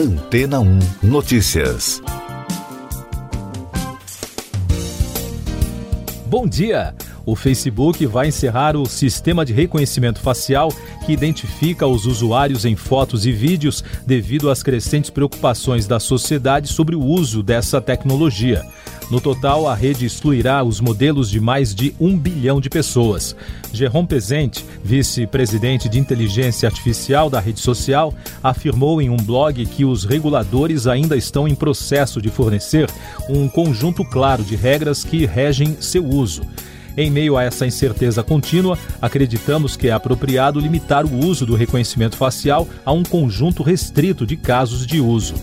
Antena 1 Notícias. Bom dia! O Facebook vai encerrar o sistema de reconhecimento facial que identifica os usuários em fotos e vídeos devido às crescentes preocupações da sociedade sobre o uso dessa tecnologia. No total, a rede excluirá os modelos de mais de um bilhão de pessoas. Jerome Pezente, vice-presidente de inteligência artificial da rede social, afirmou em um blog que os reguladores ainda estão em processo de fornecer um conjunto claro de regras que regem seu uso. Em meio a essa incerteza contínua, acreditamos que é apropriado limitar o uso do reconhecimento facial a um conjunto restrito de casos de uso.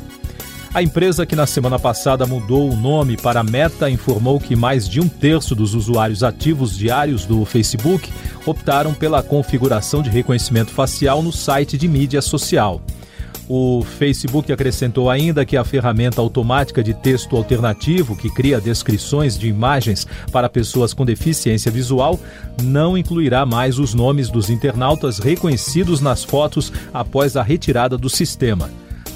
A empresa que na semana passada mudou o nome para Meta informou que mais de um terço dos usuários ativos diários do Facebook optaram pela configuração de reconhecimento facial no site de mídia social. O Facebook acrescentou ainda que a ferramenta automática de texto alternativo, que cria descrições de imagens para pessoas com deficiência visual, não incluirá mais os nomes dos internautas reconhecidos nas fotos após a retirada do sistema.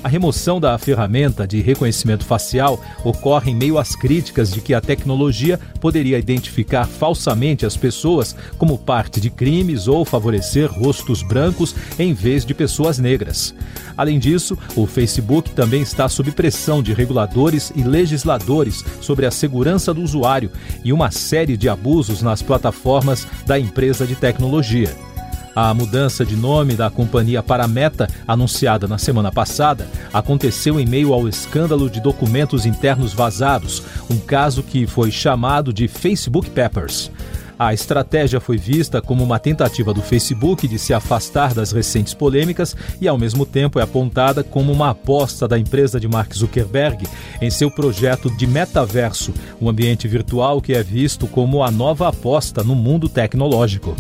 A remoção da ferramenta de reconhecimento facial ocorre em meio às críticas de que a tecnologia poderia identificar falsamente as pessoas como parte de crimes ou favorecer rostos brancos em vez de pessoas negras. Além disso, o Facebook também está sob pressão de reguladores e legisladores sobre a segurança do usuário e uma série de abusos nas plataformas da empresa de tecnologia. A mudança de nome da companhia para Meta, anunciada na semana passada, aconteceu em meio ao escândalo de documentos internos vazados, um caso que foi chamado de Facebook Papers. A estratégia foi vista como uma tentativa do Facebook de se afastar das recentes polêmicas e, ao mesmo tempo, é apontada como uma aposta da empresa de Mark Zuckerberg em seu projeto de metaverso, um ambiente virtual que é visto como a nova aposta no mundo tecnológico.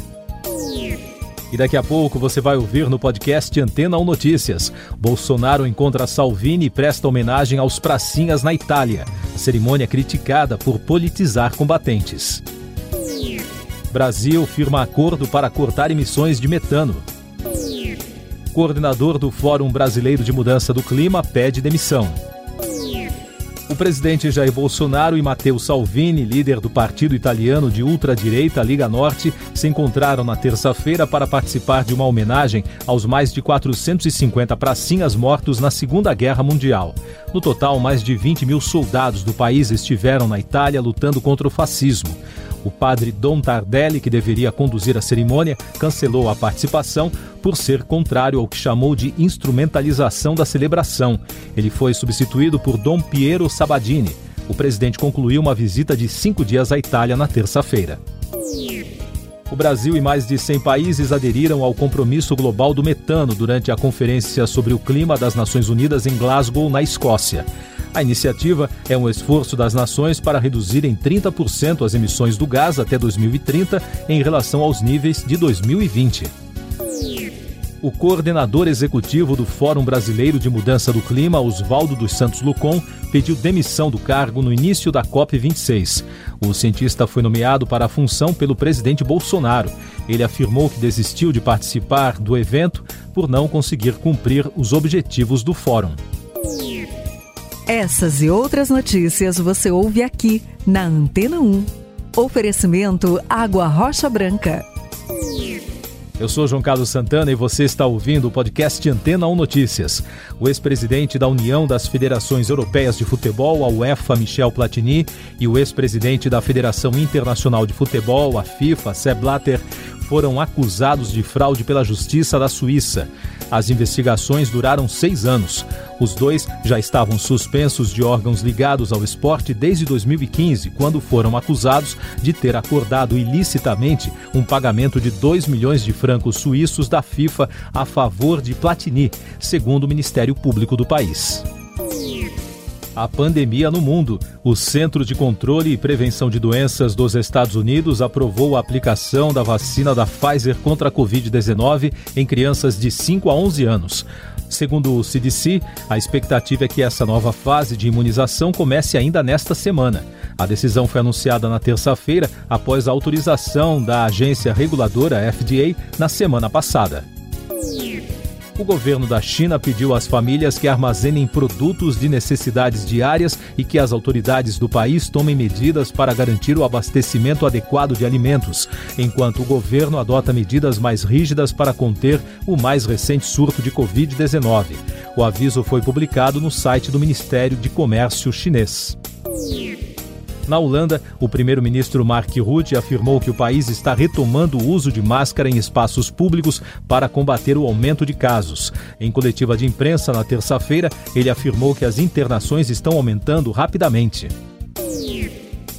E daqui a pouco você vai ouvir no podcast Antena 1 Notícias. Bolsonaro encontra Salvini e presta homenagem aos pracinhas na Itália. A cerimônia criticada por politizar combatentes. Brasil firma acordo para cortar emissões de metano. Coordenador do Fórum Brasileiro de Mudança do Clima pede demissão. O presidente Jair Bolsonaro e Matteo Salvini, líder do partido italiano de ultradireita Liga Norte, se encontraram na terça-feira para participar de uma homenagem aos mais de 450 pracinhas mortos na Segunda Guerra Mundial. No total, mais de 20 mil soldados do país estiveram na Itália lutando contra o fascismo. O padre Dom Tardelli, que deveria conduzir a cerimônia, cancelou a participação por ser contrário ao que chamou de instrumentalização da celebração. Ele foi substituído por Dom Piero Sabadini. O presidente concluiu uma visita de cinco dias à Itália na terça-feira. O Brasil e mais de 100 países aderiram ao compromisso global do metano durante a Conferência sobre o Clima das Nações Unidas em Glasgow, na Escócia. A iniciativa é um esforço das nações para reduzir em 30% as emissões do gás até 2030 em relação aos níveis de 2020. O coordenador executivo do Fórum Brasileiro de Mudança do Clima, Oswaldo dos Santos Lucon, pediu demissão do cargo no início da COP26. O cientista foi nomeado para a função pelo presidente Bolsonaro. Ele afirmou que desistiu de participar do evento por não conseguir cumprir os objetivos do fórum. Essas e outras notícias você ouve aqui na Antena 1. Oferecimento Água Rocha Branca. Eu sou João Carlos Santana e você está ouvindo o podcast Antena 1 Notícias. O ex-presidente da União das Federações Europeias de Futebol, a UEFA, Michel Platini, e o ex-presidente da Federação Internacional de Futebol, a FIFA, Sepp Blatter, foram acusados de fraude pela Justiça da Suíça. As investigações duraram seis anos. Os dois já estavam suspensos de órgãos ligados ao esporte desde 2015, quando foram acusados de ter acordado ilicitamente um pagamento de 2 milhões de francos suíços da FIFA a favor de Platini, segundo o Ministério Público do país a pandemia no mundo. O Centro de Controle e Prevenção de Doenças dos Estados Unidos aprovou a aplicação da vacina da Pfizer contra a Covid-19 em crianças de 5 a 11 anos. Segundo o CDC, a expectativa é que essa nova fase de imunização comece ainda nesta semana. A decisão foi anunciada na terça-feira após a autorização da agência reguladora FDA na semana passada. O governo da China pediu às famílias que armazenem produtos de necessidades diárias e que as autoridades do país tomem medidas para garantir o abastecimento adequado de alimentos, enquanto o governo adota medidas mais rígidas para conter o mais recente surto de Covid-19. O aviso foi publicado no site do Ministério de Comércio chinês. Na Holanda, o primeiro-ministro Mark Rutte afirmou que o país está retomando o uso de máscara em espaços públicos para combater o aumento de casos. Em coletiva de imprensa na terça-feira, ele afirmou que as internações estão aumentando rapidamente.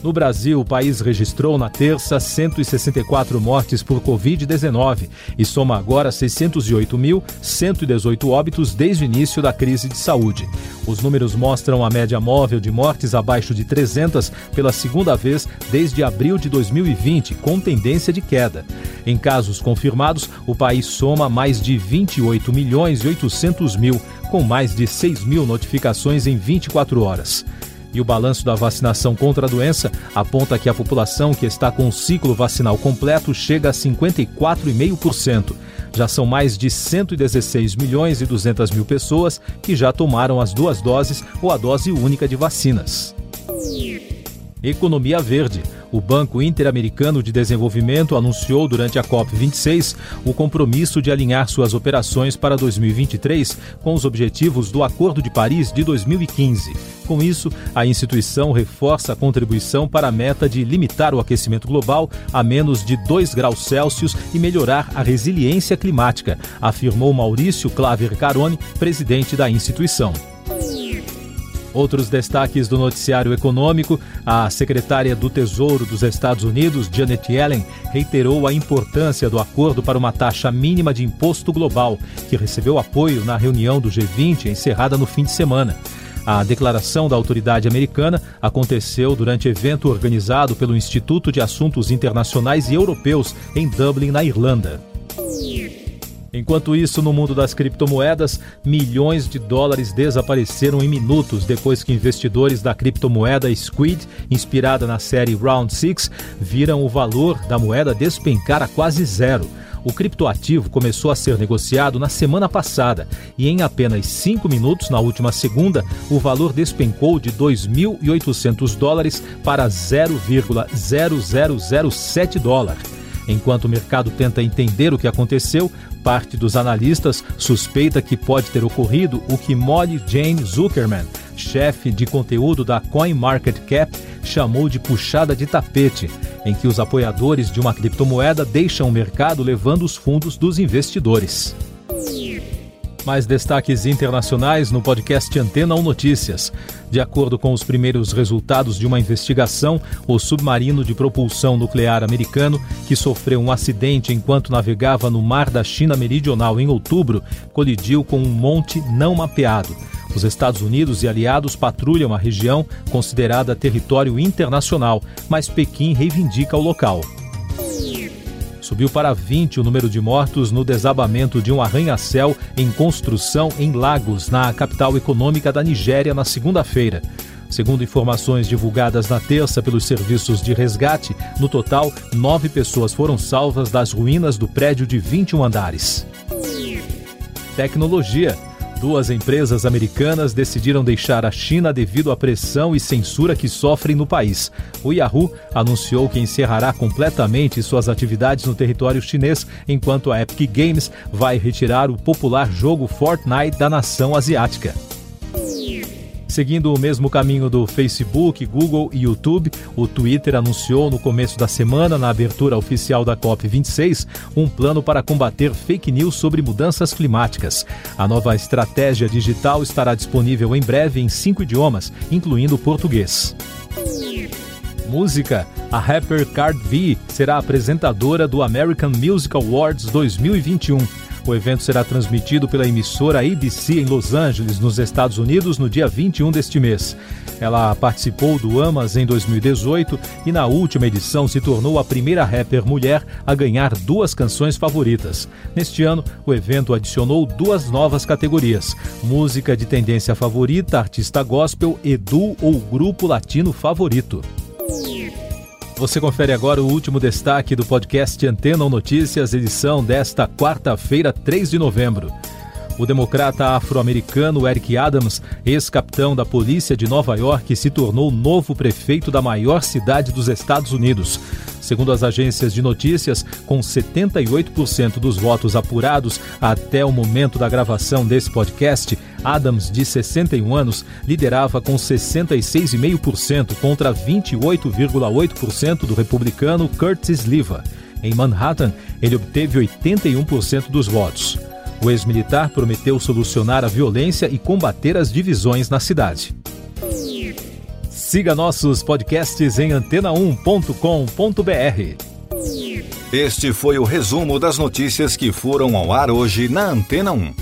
No Brasil, o país registrou na terça 164 mortes por Covid-19 e soma agora 608.118 óbitos desde o início da crise de saúde. Os números mostram a média móvel de mortes abaixo de 300 pela segunda vez desde abril de 2020, com tendência de queda. Em casos confirmados, o país soma mais de 28 milhões e 800 mil, com mais de 6 mil notificações em 24 horas. E o balanço da vacinação contra a doença aponta que a população que está com o ciclo vacinal completo chega a 54,5%. Já são mais de 116 milhões e 200 mil pessoas que já tomaram as duas doses ou a dose única de vacinas. Economia Verde. O Banco Interamericano de Desenvolvimento anunciou durante a COP26 o compromisso de alinhar suas operações para 2023 com os objetivos do Acordo de Paris de 2015. Com isso, a instituição reforça a contribuição para a meta de limitar o aquecimento global a menos de 2 graus Celsius e melhorar a resiliência climática, afirmou Maurício Claver Carone, presidente da instituição. Outros destaques do noticiário econômico: a secretária do Tesouro dos Estados Unidos, Janet Yellen, reiterou a importância do acordo para uma taxa mínima de imposto global, que recebeu apoio na reunião do G20 encerrada no fim de semana. A declaração da autoridade americana aconteceu durante evento organizado pelo Instituto de Assuntos Internacionais e Europeus em Dublin, na Irlanda. Enquanto isso, no mundo das criptomoedas, milhões de dólares desapareceram em minutos depois que investidores da criptomoeda Squid, inspirada na série Round 6, viram o valor da moeda despencar a quase zero. O criptoativo começou a ser negociado na semana passada e, em apenas cinco minutos, na última segunda, o valor despencou de 2.800 dólares para 0,0007 dólar. Enquanto o mercado tenta entender o que aconteceu, parte dos analistas suspeita que pode ter ocorrido o que Molly Jane Zuckerman, chefe de conteúdo da CoinMarketCap, chamou de puxada de tapete, em que os apoiadores de uma criptomoeda deixam o mercado levando os fundos dos investidores. Mais destaques internacionais no podcast Antena 1 Notícias. De acordo com os primeiros resultados de uma investigação, o submarino de propulsão nuclear americano, que sofreu um acidente enquanto navegava no mar da China Meridional em outubro, colidiu com um monte não mapeado. Os Estados Unidos e aliados patrulham a região, considerada território internacional, mas Pequim reivindica o local. Subiu para 20 o número de mortos no desabamento de um arranha-céu em construção em Lagos, na capital econômica da Nigéria, na segunda-feira. Segundo informações divulgadas na terça pelos serviços de resgate, no total, nove pessoas foram salvas das ruínas do prédio de 21 andares. Tecnologia. Duas empresas americanas decidiram deixar a China devido à pressão e censura que sofrem no país. O Yahoo anunciou que encerrará completamente suas atividades no território chinês, enquanto a Epic Games vai retirar o popular jogo Fortnite da nação asiática. Seguindo o mesmo caminho do Facebook, Google e YouTube, o Twitter anunciou no começo da semana, na abertura oficial da COP26, um plano para combater fake news sobre mudanças climáticas. A nova estratégia digital estará disponível em breve em cinco idiomas, incluindo português. Música. A rapper Card V será apresentadora do American Music Awards 2021. O evento será transmitido pela emissora ABC em Los Angeles, nos Estados Unidos, no dia 21 deste mês. Ela participou do AMAS em 2018 e na última edição se tornou a primeira rapper mulher a ganhar duas canções favoritas. Neste ano, o evento adicionou duas novas categorias: música de tendência favorita, artista gospel, edu ou grupo latino favorito. Você confere agora o último destaque do podcast Antena ou Notícias, edição desta quarta-feira, 3 de novembro. O democrata afro-americano Eric Adams, ex-capitão da polícia de Nova York, se tornou novo prefeito da maior cidade dos Estados Unidos. Segundo as agências de notícias, com 78% dos votos apurados até o momento da gravação desse podcast, Adams, de 61 anos, liderava com 66,5% contra 28,8% do republicano Curtis Lever. Em Manhattan, ele obteve 81% dos votos. O ex-militar prometeu solucionar a violência e combater as divisões na cidade. Siga nossos podcasts em antena1.com.br. Este foi o resumo das notícias que foram ao ar hoje na Antena 1.